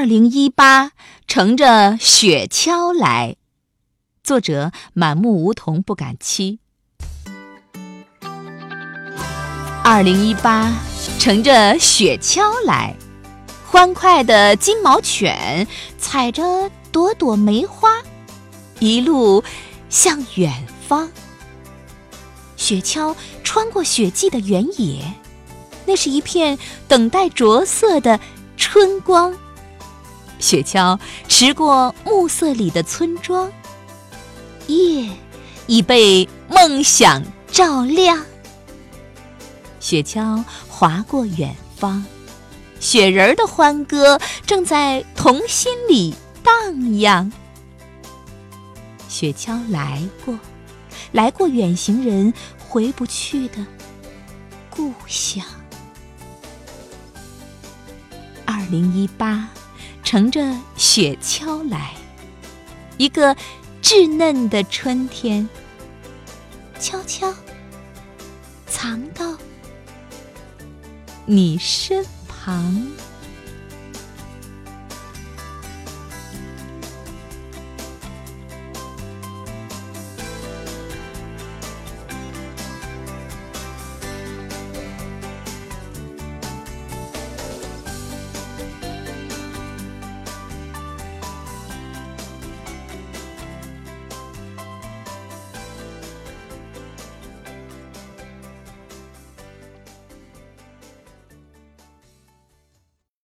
二零一八乘着雪橇来，作者满目梧桐不敢栖。二零一八乘着雪橇来，欢快的金毛犬踩着朵朵梅花，一路向远方。雪橇穿过雪季的原野，那是一片等待着色的春光。雪橇驰过暮色里的村庄，夜已被梦想照亮。雪橇划过远方，雪人儿的欢歌正在童心里荡漾。雪橇来过。来过远行人回不去的故乡。二零一八，乘着雪橇来，一个稚嫩的春天，悄悄藏到你身旁。